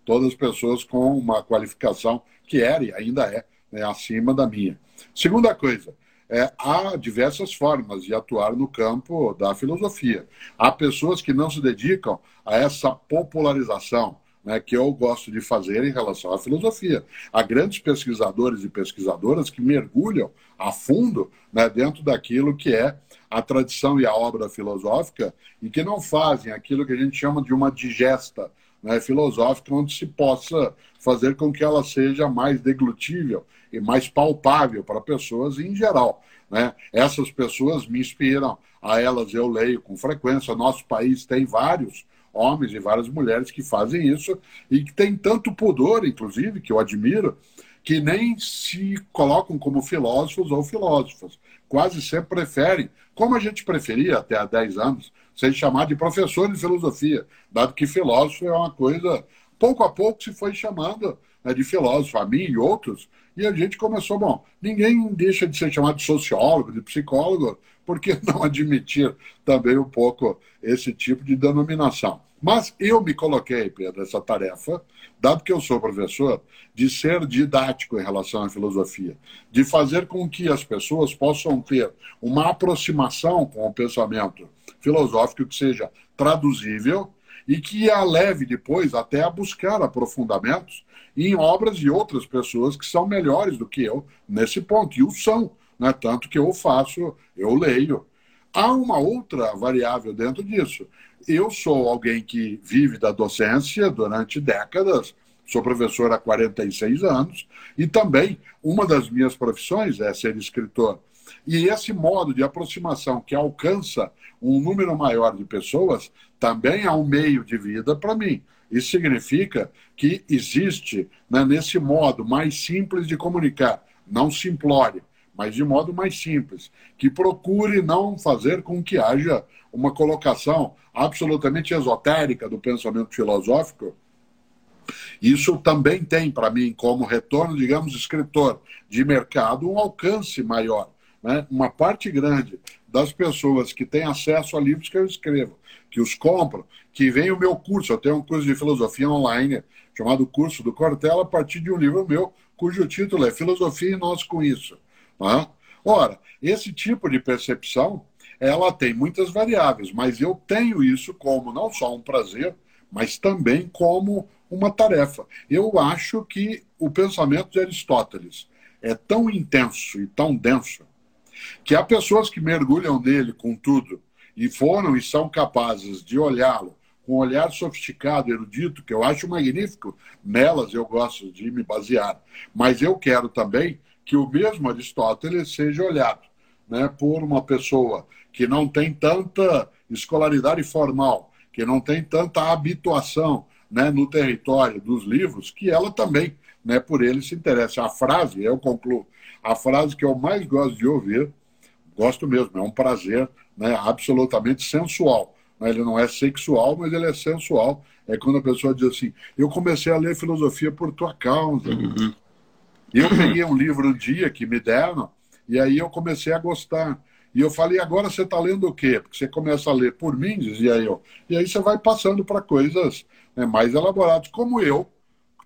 todas pessoas com uma qualificação que era e ainda é né, acima da minha. Segunda coisa, é, há diversas formas de atuar no campo da filosofia. Há pessoas que não se dedicam a essa popularização, né, que eu gosto de fazer em relação à filosofia. Há grandes pesquisadores e pesquisadoras que mergulham a fundo né, dentro daquilo que é a tradição e a obra filosófica e que não fazem aquilo que a gente chama de uma digesta né, filosófica, onde se possa fazer com que ela seja mais deglutível e mais palpável para pessoas em geral. Né? Essas pessoas me inspiram, a elas eu leio com frequência. Nosso país tem vários homens e várias mulheres que fazem isso e que têm tanto pudor, inclusive, que eu admiro, que nem se colocam como filósofos ou filósofas. Quase sempre preferem, como a gente preferia até há 10 anos, ser chamado de professor de filosofia, dado que filósofo é uma coisa. Pouco a pouco se foi chamando né, de filósofo, a mim e outros, e a gente começou, bom, ninguém deixa de ser chamado de sociólogo, de psicólogo, por que não admitir também um pouco esse tipo de denominação? Mas eu me coloquei, Pedro, essa tarefa, dado que eu sou professor, de ser didático em relação à filosofia, de fazer com que as pessoas possam ter uma aproximação com o pensamento filosófico que seja traduzível e que a leve depois até a buscar aprofundamentos em obras de outras pessoas que são melhores do que eu nesse ponto, e o são né? tanto que eu faço, eu leio. Há uma outra variável dentro disso. Eu sou alguém que vive da docência durante décadas, sou professor há 46 anos, e também uma das minhas profissões é ser escritor. E esse modo de aproximação que alcança um número maior de pessoas também é um meio de vida para mim. Isso significa que existe né, nesse modo mais simples de comunicar, não simplório, mas de modo mais simples, que procure não fazer com que haja uma colocação absolutamente esotérica do pensamento filosófico. Isso também tem para mim, como retorno, digamos, escritor de mercado, um alcance maior. Né? Uma parte grande das pessoas que têm acesso a livros que eu escrevo, que os compram, que vem o meu curso. Eu tenho um curso de filosofia online chamado Curso do Cortella, a partir de um livro meu, cujo título é Filosofia e Nós com Isso. Ora, esse tipo de percepção, ela tem muitas variáveis, mas eu tenho isso como não só um prazer, mas também como uma tarefa. Eu acho que o pensamento de Aristóteles é tão intenso e tão denso que há pessoas que mergulham nele com tudo e foram e são capazes de olhá-lo com um olhar sofisticado, erudito, que eu acho magnífico, nelas eu gosto de me basear. Mas eu quero também que o mesmo Aristóteles seja olhado né, por uma pessoa que não tem tanta escolaridade formal, que não tem tanta habituação né, no território dos livros, que ela também, né, por ele, se interessa. A frase, eu concluo, a frase que eu mais gosto de ouvir, gosto mesmo, é um prazer né, absolutamente sensual. Né, ele não é sexual, mas ele é sensual. É quando a pessoa diz assim: Eu comecei a ler filosofia por tua causa. Uhum. Eu peguei um livro um dia que me deram, e aí eu comecei a gostar. E eu falei, agora você está lendo o quê? Porque você começa a ler por mim, dizia eu. E aí você vai passando para coisas né, mais elaboradas, como eu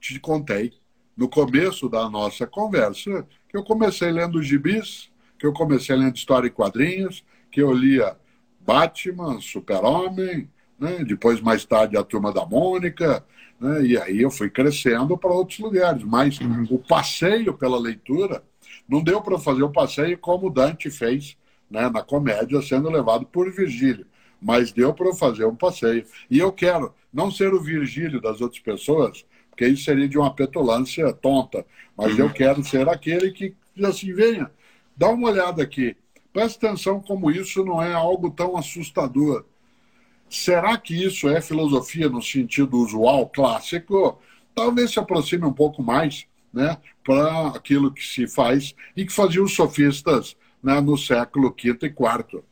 te contei no começo da nossa conversa, que eu comecei lendo gibis, que eu comecei lendo história e quadrinhos, que eu lia Batman, Super-Homem, né? depois mais tarde a Turma da Mônica, né? e aí eu fui crescendo para outros lugares. Mas uhum. o passeio pela leitura não deu para fazer o passeio como Dante fez né, na comédia, sendo levado por Virgílio. Mas deu para eu fazer um passeio. E eu quero não ser o Virgílio das outras pessoas, porque isso seria de uma petulância tonta. Mas eu quero ser aquele que diz assim: venha, dá uma olhada aqui. Preste atenção como isso não é algo tão assustador. Será que isso é filosofia no sentido usual, clássico? Talvez se aproxime um pouco mais né, para aquilo que se faz e que faziam os sofistas né, no século V e IV.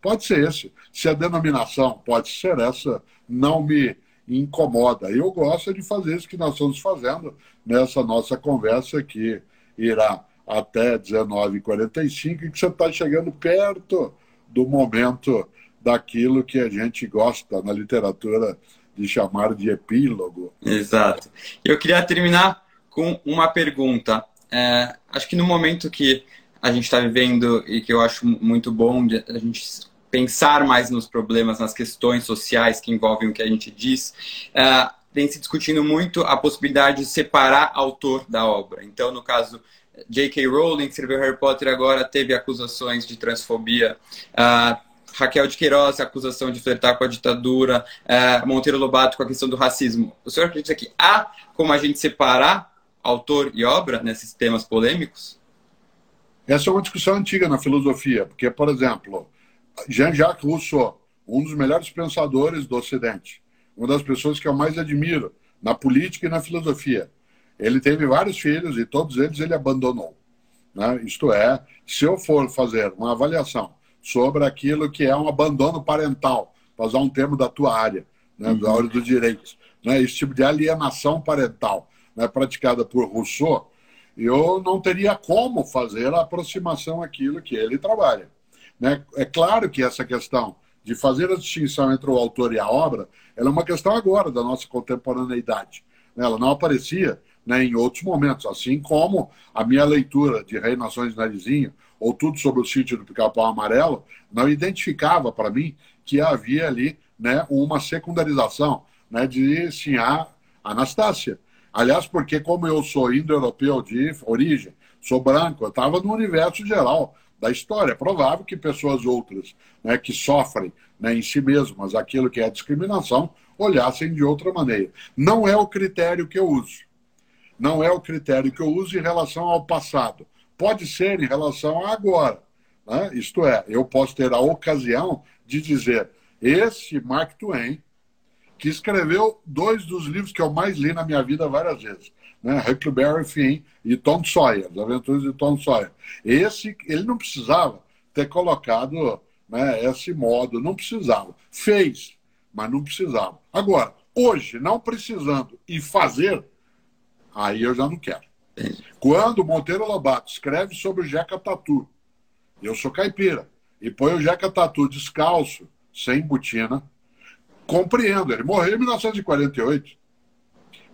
Pode ser esse. Se a denominação pode ser essa, não me incomoda. Eu gosto de fazer isso que nós estamos fazendo nessa nossa conversa que irá até 19h45 e que você está chegando perto do momento daquilo que a gente gosta na literatura de chamar de epílogo. Exato. Eu queria terminar com uma pergunta. É, acho que no momento que a gente está vivendo e que eu acho muito bom a gente pensar mais nos problemas, nas questões sociais que envolvem o que a gente diz, é, tem se discutindo muito a possibilidade de separar autor da obra. Então, no caso J.K. Rowling, que escreveu Harry Potter, agora teve acusações de transfobia. Uh, Raquel de Queiroz, acusação de flertar com a ditadura. Uh, Monteiro Lobato com a questão do racismo. O senhor acredita que há como a gente separar autor e obra nesses temas polêmicos? Essa é uma discussão antiga na filosofia, porque, por exemplo, Jean-Jacques Rousseau, um dos melhores pensadores do Ocidente, uma das pessoas que eu mais admiro na política e na filosofia. Ele teve vários filhos e todos eles ele abandonou. Né? Isto é, se eu for fazer uma avaliação sobre aquilo que é um abandono parental, para usar um termo da tua área, né, uhum. da área dos direitos, né, esse tipo de alienação parental, né, praticada por Rousseau, eu não teria como fazer a aproximação àquilo que ele trabalha. Né? É claro que essa questão de fazer a distinção entre o autor e a obra, ela é uma questão agora da nossa contemporaneidade. Né? Ela não aparecia né, em outros momentos, assim como a minha leitura de Rei Nações Narizinho, ou tudo sobre o sítio do Pica-Pau Amarelo, não identificava para mim que havia ali né, uma secundarização né, de Sinhá Anastácia. Aliás, porque como eu sou indo-europeu de origem, sou branco, eu estava no universo geral da história. É provável que pessoas outras né, que sofrem né, em si mesmas aquilo que é discriminação olhassem de outra maneira. Não é o critério que eu uso. Não é o critério que eu uso em relação ao passado. Pode ser em relação a agora. Né? Isto é, eu posso ter a ocasião de dizer: esse Mark Twain que escreveu dois dos livros que eu mais li na minha vida várias vezes. Né? Huckleberry Finn e Tom Sawyer, As Aventuras de Tom Sawyer. Esse, ele não precisava ter colocado né, esse modo, não precisava. Fez, mas não precisava. Agora, hoje, não precisando e fazer, aí eu já não quero. Quando Monteiro Lobato escreve sobre o Jeca Tatu, eu sou caipira, e põe o Jeca Tatu descalço, sem botina, Compreendo, ele morreu em 1948.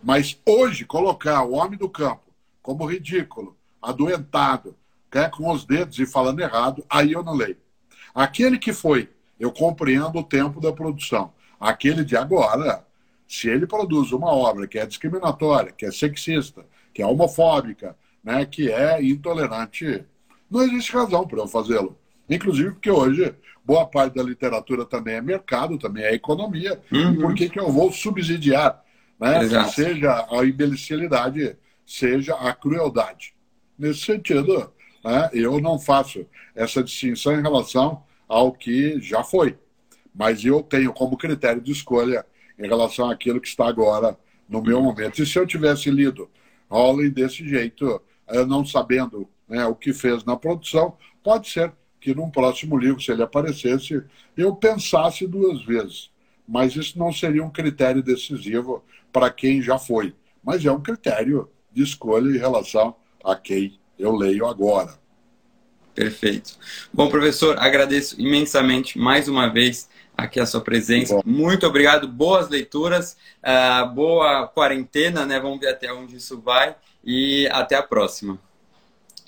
Mas hoje, colocar o homem do campo como ridículo, adoentado, quer com os dedos e falando errado, aí eu não leio. Aquele que foi, eu compreendo o tempo da produção. Aquele de agora, Se ele produz uma obra que é discriminatória, que é sexista, que é homofóbica, né, que é intolerante, não existe razão para eu fazê-lo. Inclusive porque hoje boa parte da literatura também é mercado, também é economia. Uhum. E por que, que eu vou subsidiar? Né? Seja a imbecilidade, seja a crueldade. Nesse sentido, né, eu não faço essa distinção em relação ao que já foi. Mas eu tenho como critério de escolha em relação àquilo que está agora no meu momento. E se eu tivesse lido Hawley desse jeito, não sabendo né, o que fez na produção, pode ser que num próximo livro, se ele aparecesse, eu pensasse duas vezes. Mas isso não seria um critério decisivo para quem já foi. Mas é um critério de escolha em relação a quem eu leio agora. Perfeito. Bom, professor, agradeço imensamente mais uma vez aqui a sua presença. Bom. Muito obrigado, boas leituras, uh, boa quarentena, né? Vamos ver até onde isso vai e até a próxima.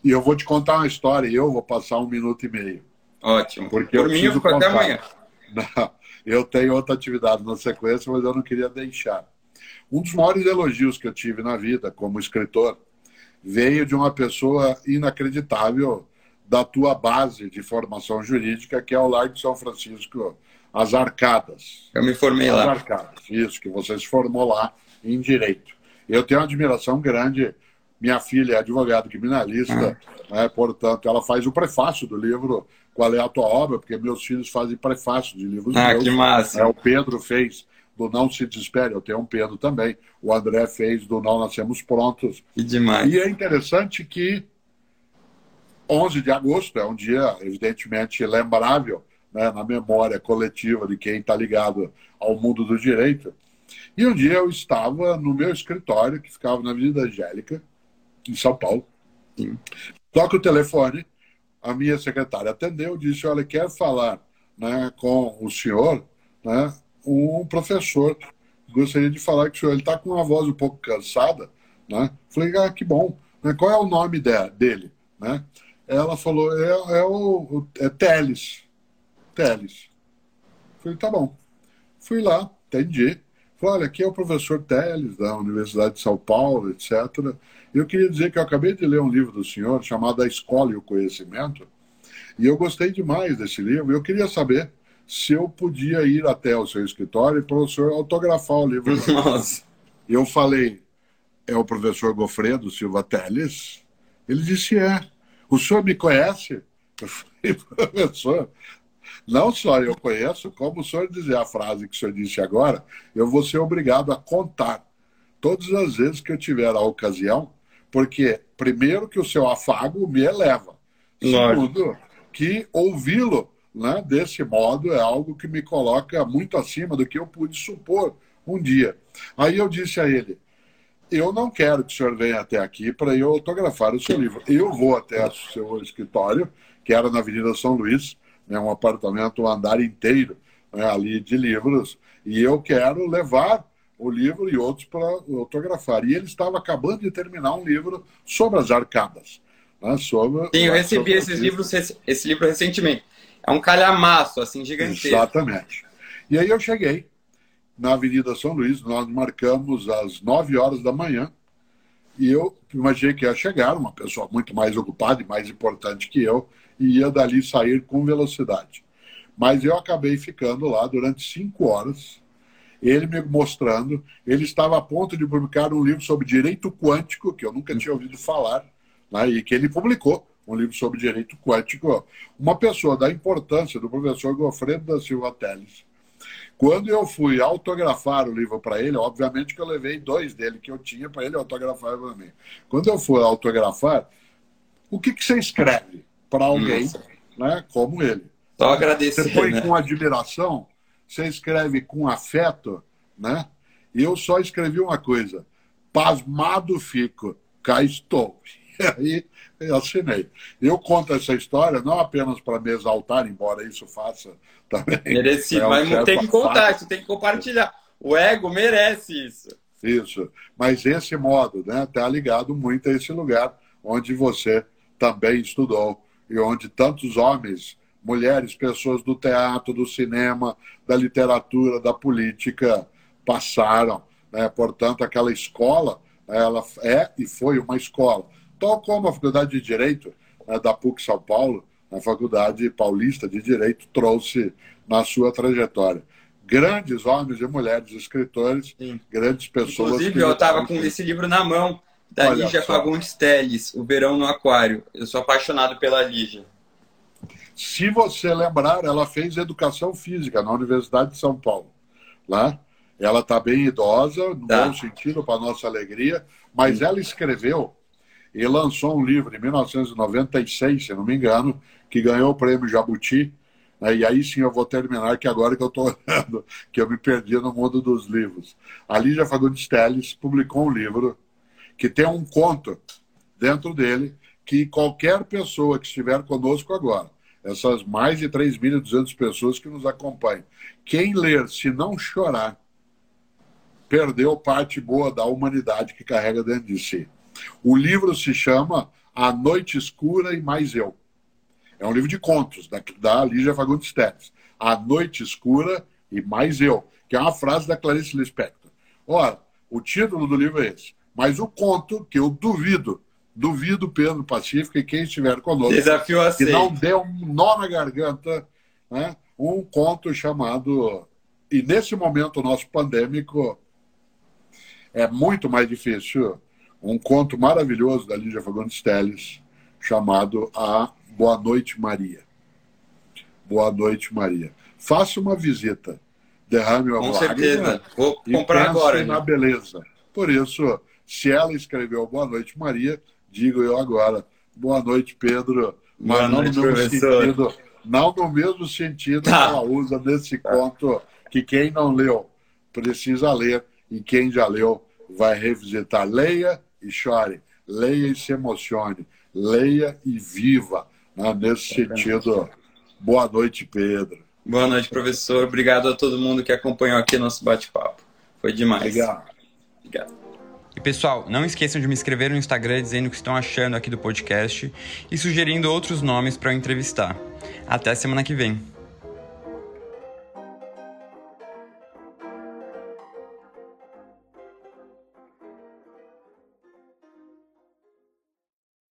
E eu vou te contar uma história e eu vou passar um minuto e meio. Ótimo. Porque Por eu mim, eu fico até amanhã. Não, eu tenho outra atividade na sequência, mas eu não queria deixar. Um dos maiores elogios que eu tive na vida como escritor veio de uma pessoa inacreditável da tua base de formação jurídica, que é o Lar de São Francisco as Arcadas. Eu me formei as lá. As Arcadas, isso, que você se formou lá em Direito. Eu tenho uma admiração grande. Minha filha é advogada criminalista, ah. né, portanto, ela faz o prefácio do livro Qual é a Tua Obra, porque meus filhos fazem prefácio de livros ah, meus. que massa. É, o Pedro fez do Não Se Desespere, eu tenho um Pedro também. O André fez do Não Nascemos Prontos. Que demais. E é interessante que 11 de agosto é um dia, evidentemente, lembrável, né, na memória coletiva de quem está ligado ao mundo do direito. E um dia eu estava no meu escritório, que ficava na Avenida Angélica, em São Paulo. Sim. Toca o telefone, a minha secretária atendeu, disse: Olha, quer falar né, com o senhor, né, um professor. Gostaria de falar que o senhor está com uma voz um pouco cansada. Né? Falei: Ah, que bom. Né, qual é o nome de, dele? Né? Ela falou: É, é o é Teles. Teles. Falei, tá bom. Fui lá, entendi. Falei, olha, aqui é o professor Teles, da Universidade de São Paulo, etc. Eu queria dizer que eu acabei de ler um livro do senhor chamado A Escola e o Conhecimento, e eu gostei demais desse livro. Eu queria saber se eu podia ir até o seu escritório para o senhor autografar o livro. Nossa. Eu falei, é o professor Gofredo Silva Teles? Ele disse, é. O senhor me conhece? Eu falei, professor, não só eu conheço, como o senhor dizer a frase que o senhor disse agora, eu vou ser obrigado a contar todas as vezes que eu tiver a ocasião, porque, primeiro, que o seu afago me eleva. Segundo, que ouvi-lo né, desse modo é algo que me coloca muito acima do que eu pude supor um dia. Aí eu disse a ele: eu não quero que o senhor venha até aqui para eu autografar o seu livro. Eu vou até o seu escritório, que era na Avenida São Luís, né, um apartamento, um andar inteiro né, ali de livros, e eu quero levar o livro e outros para autografar. E ele estava acabando de terminar um livro sobre as arcadas. Né, sobre, Sim, eu recebi esses livros, esse livro recentemente. É um calhamaço, assim, gigantesco. Exatamente. E aí eu cheguei na Avenida São Luís, nós marcamos às 9 horas da manhã, e eu imaginei que ia chegar uma pessoa muito mais ocupada e mais importante que eu, e ia dali sair com velocidade. Mas eu acabei ficando lá durante cinco horas, ele me mostrando, ele estava a ponto de publicar um livro sobre direito quântico, que eu nunca tinha ouvido falar, né, e que ele publicou, um livro sobre direito quântico. Uma pessoa da importância do professor Gofredo da Silva Teles. Quando eu fui autografar o livro para ele, obviamente que eu levei dois dele que eu tinha para ele autografar para mim. Quando eu fui autografar, o que, que você escreve? Para alguém né, como ele. Só agradecer. Você põe né? com admiração, você escreve com afeto, né? E eu só escrevi uma coisa: pasmado fico, cá estou. E aí eu assinei. Eu conto essa história não apenas para me exaltar, embora isso faça também. Merecido, é mas tem que contar, isso tem que compartilhar. O ego merece isso. Isso. Mas esse modo, né, está ligado muito a esse lugar onde você também estudou e onde tantos homens, mulheres, pessoas do teatro, do cinema, da literatura, da política passaram. Né? Portanto, aquela escola, ela é e foi uma escola. Tal como a Faculdade de Direito né, da PUC São Paulo, a Faculdade Paulista de Direito trouxe na sua trajetória. Grandes homens e mulheres escritores, Sim. grandes pessoas. Inclusive, eu estava com esse livro na mão, da Olha Lígia só. Fagundes Teles, O Verão no Aquário. Eu sou apaixonado pela Lígia. Se você lembrar, ela fez educação física na Universidade de São Paulo. Lá, ela está bem idosa, no tá. bom sentido, para nossa alegria, mas ela escreveu e lançou um livro em 1996, se não me engano, que ganhou o prêmio Jabuti. Né? E aí sim eu vou terminar, que agora que eu estou olhando, que eu me perdi no mundo dos livros. A Lígia Fagundes Teles publicou um livro que tem um conto dentro dele que qualquer pessoa que estiver conosco agora, essas mais de 3.200 pessoas que nos acompanham. Quem ler, se não chorar, perdeu parte boa da humanidade que carrega dentro de si. O livro se chama A Noite Escura e Mais Eu. É um livro de contos da, da Lígia Fagundes Teres. A Noite Escura e Mais Eu, que é uma frase da Clarice Lispector. Ora, o título do livro é esse. Mas o conto, que eu duvido Duvido, Pedro Pacífico, e quem estiver conosco, Desafio que não dê um nó na garganta, né? um conto chamado. E nesse momento nosso pandêmico, é muito mais difícil. Um conto maravilhoso da Lígia Fagundes Teles, chamado A Boa Noite Maria. Boa Noite Maria. Faça uma visita, derrame uma Com certeza. Vou comprar agora. na beleza. Por isso, se ela escreveu Boa Noite Maria, digo eu agora. Boa noite, Pedro. Mas Boa não noite, no mesmo sentido, não no mesmo sentido tá. que ela usa nesse tá. conto que quem não leu precisa ler e quem já leu vai revisitar. Leia e chore, leia e se emocione, leia e viva. Né? Nesse sentido, boa noite, Pedro. Boa noite, professor. Obrigado a todo mundo que acompanhou aqui nosso bate-papo. Foi demais. Obrigado. Obrigado. Pessoal, não esqueçam de me escrever no Instagram dizendo o que estão achando aqui do podcast e sugerindo outros nomes para eu entrevistar. Até semana que vem.